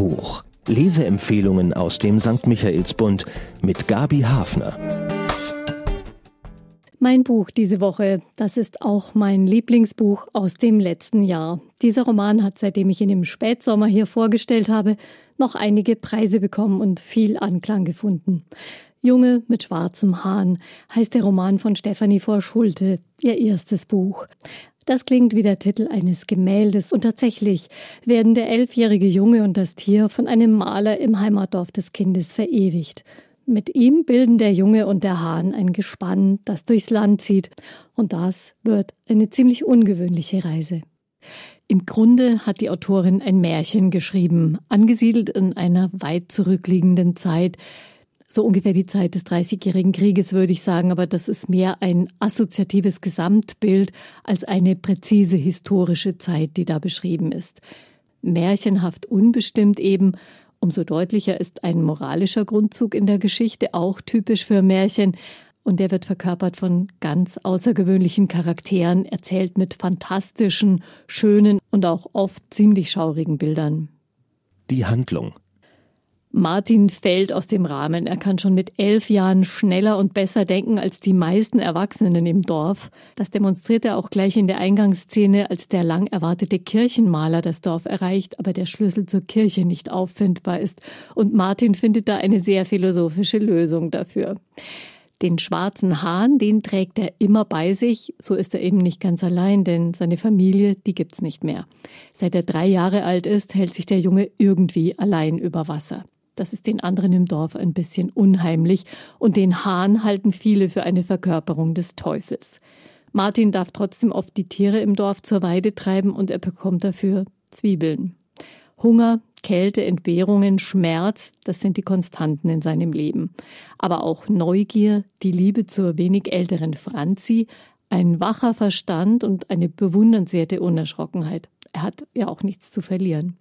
Buch. Leseempfehlungen aus dem St. Michaelsbund mit Gabi Hafner. Mein Buch diese Woche, das ist auch mein Lieblingsbuch aus dem letzten Jahr. Dieser Roman hat, seitdem ich ihn im Spätsommer hier vorgestellt habe, noch einige Preise bekommen und viel Anklang gefunden. Junge mit schwarzem Hahn heißt der Roman von Stefanie Vorschulte, ihr erstes Buch. Das klingt wie der Titel eines Gemäldes und tatsächlich werden der elfjährige Junge und das Tier von einem Maler im Heimatdorf des Kindes verewigt. Mit ihm bilden der Junge und der Hahn ein Gespann, das durchs Land zieht. Und das wird eine ziemlich ungewöhnliche Reise. Im Grunde hat die Autorin ein Märchen geschrieben, angesiedelt in einer weit zurückliegenden Zeit, so ungefähr die Zeit des Dreißigjährigen Krieges, würde ich sagen, aber das ist mehr ein assoziatives Gesamtbild als eine präzise historische Zeit, die da beschrieben ist. Märchenhaft unbestimmt eben, umso deutlicher ist ein moralischer Grundzug in der Geschichte, auch typisch für Märchen, und der wird verkörpert von ganz außergewöhnlichen Charakteren, erzählt mit fantastischen, schönen und auch oft ziemlich schaurigen Bildern. Die Handlung Martin fällt aus dem Rahmen. Er kann schon mit elf Jahren schneller und besser denken als die meisten Erwachsenen im Dorf. Das demonstriert er auch gleich in der Eingangsszene, als der lang erwartete Kirchenmaler das Dorf erreicht, aber der Schlüssel zur Kirche nicht auffindbar ist. Und Martin findet da eine sehr philosophische Lösung dafür. Den schwarzen Hahn, den trägt er immer bei sich. So ist er eben nicht ganz allein, denn seine Familie, die gibt's nicht mehr. Seit er drei Jahre alt ist, hält sich der Junge irgendwie allein über Wasser. Das ist den anderen im Dorf ein bisschen unheimlich und den Hahn halten viele für eine Verkörperung des Teufels. Martin darf trotzdem oft die Tiere im Dorf zur Weide treiben und er bekommt dafür Zwiebeln. Hunger, Kälte, Entbehrungen, Schmerz, das sind die Konstanten in seinem Leben. Aber auch Neugier, die Liebe zur wenig älteren Franzi, ein wacher Verstand und eine bewundernswerte Unerschrockenheit. Er hat ja auch nichts zu verlieren.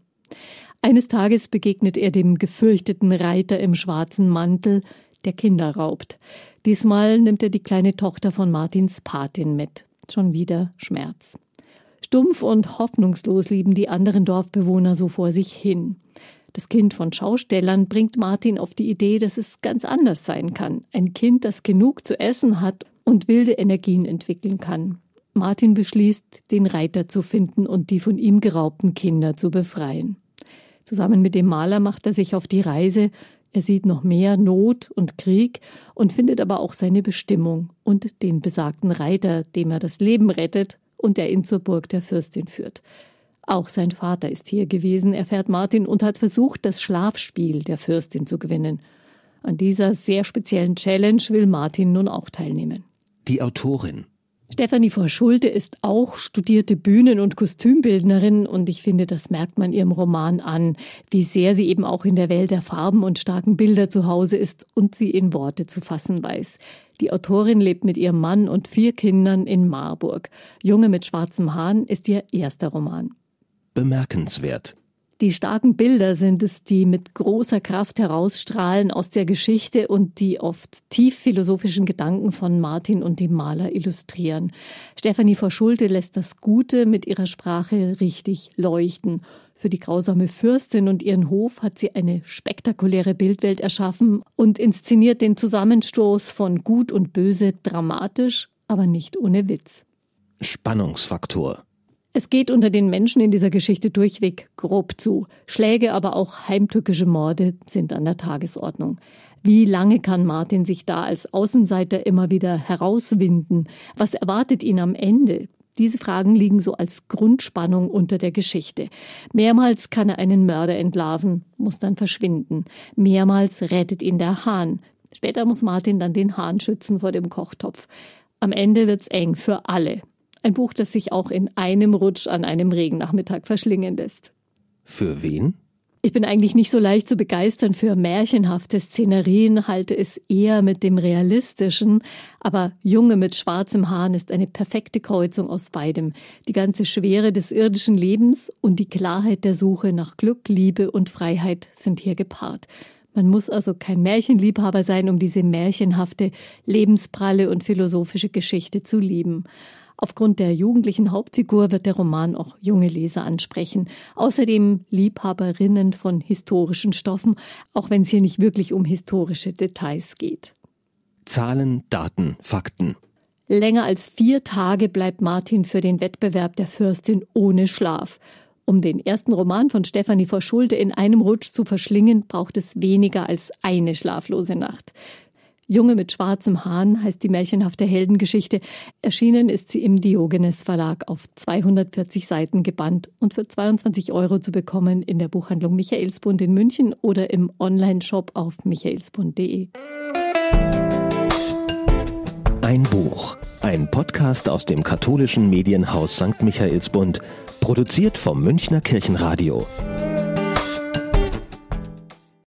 Eines Tages begegnet er dem gefürchteten Reiter im schwarzen Mantel, der Kinder raubt. Diesmal nimmt er die kleine Tochter von Martins Patin mit. Schon wieder Schmerz. Stumpf und hoffnungslos lieben die anderen Dorfbewohner so vor sich hin. Das Kind von Schaustellern bringt Martin auf die Idee, dass es ganz anders sein kann. Ein Kind, das genug zu essen hat und wilde Energien entwickeln kann. Martin beschließt, den Reiter zu finden und die von ihm geraubten Kinder zu befreien. Zusammen mit dem Maler macht er sich auf die Reise. Er sieht noch mehr Not und Krieg und findet aber auch seine Bestimmung und den besagten Reiter, dem er das Leben rettet und der ihn zur Burg der Fürstin führt. Auch sein Vater ist hier gewesen, erfährt Martin, und hat versucht, das Schlafspiel der Fürstin zu gewinnen. An dieser sehr speziellen Challenge will Martin nun auch teilnehmen. Die Autorin Stefanie Vorschulte ist auch studierte Bühnen- und Kostümbildnerin und ich finde, das merkt man ihrem Roman an, wie sehr sie eben auch in der Welt der Farben und starken Bilder zu Hause ist und sie in Worte zu fassen weiß. Die Autorin lebt mit ihrem Mann und vier Kindern in Marburg. Junge mit schwarzem Hahn ist ihr erster Roman. Bemerkenswert. Die starken Bilder sind es, die mit großer Kraft herausstrahlen aus der Geschichte und die oft tief philosophischen Gedanken von Martin und dem Maler illustrieren. Stefanie Verschulte lässt das Gute mit ihrer Sprache richtig leuchten. Für die grausame Fürstin und ihren Hof hat sie eine spektakuläre Bildwelt erschaffen und inszeniert den Zusammenstoß von Gut und Böse dramatisch, aber nicht ohne Witz. Spannungsfaktor. Es geht unter den Menschen in dieser Geschichte durchweg grob zu. Schläge, aber auch heimtückische Morde sind an der Tagesordnung. Wie lange kann Martin sich da als Außenseiter immer wieder herauswinden? Was erwartet ihn am Ende? Diese Fragen liegen so als Grundspannung unter der Geschichte. Mehrmals kann er einen Mörder entlarven, muss dann verschwinden. Mehrmals rettet ihn der Hahn. Später muss Martin dann den Hahn schützen vor dem Kochtopf. Am Ende wird's eng für alle. Ein Buch, das sich auch in einem Rutsch an einem Regennachmittag verschlingen lässt. Für wen? Ich bin eigentlich nicht so leicht zu begeistern für märchenhafte Szenerien, halte es eher mit dem Realistischen, aber Junge mit schwarzem Hahn ist eine perfekte Kreuzung aus beidem. Die ganze Schwere des irdischen Lebens und die Klarheit der Suche nach Glück, Liebe und Freiheit sind hier gepaart. Man muss also kein Märchenliebhaber sein, um diese märchenhafte, lebenspralle und philosophische Geschichte zu lieben. Aufgrund der jugendlichen Hauptfigur wird der Roman auch junge Leser ansprechen. Außerdem Liebhaberinnen von historischen Stoffen, auch wenn es hier nicht wirklich um historische Details geht. Zahlen, Daten, Fakten. Länger als vier Tage bleibt Martin für den Wettbewerb der Fürstin ohne Schlaf. Um den ersten Roman von Stefanie Verschulde in einem Rutsch zu verschlingen, braucht es weniger als eine schlaflose Nacht. Junge mit schwarzem Hahn heißt die märchenhafte Heldengeschichte. Erschienen ist sie im Diogenes Verlag auf 240 Seiten gebannt und für 22 Euro zu bekommen in der Buchhandlung Michaelsbund in München oder im Online-Shop auf michaelsbund.de. Ein Buch, ein Podcast aus dem katholischen Medienhaus St. Michaelsbund, produziert vom Münchner Kirchenradio.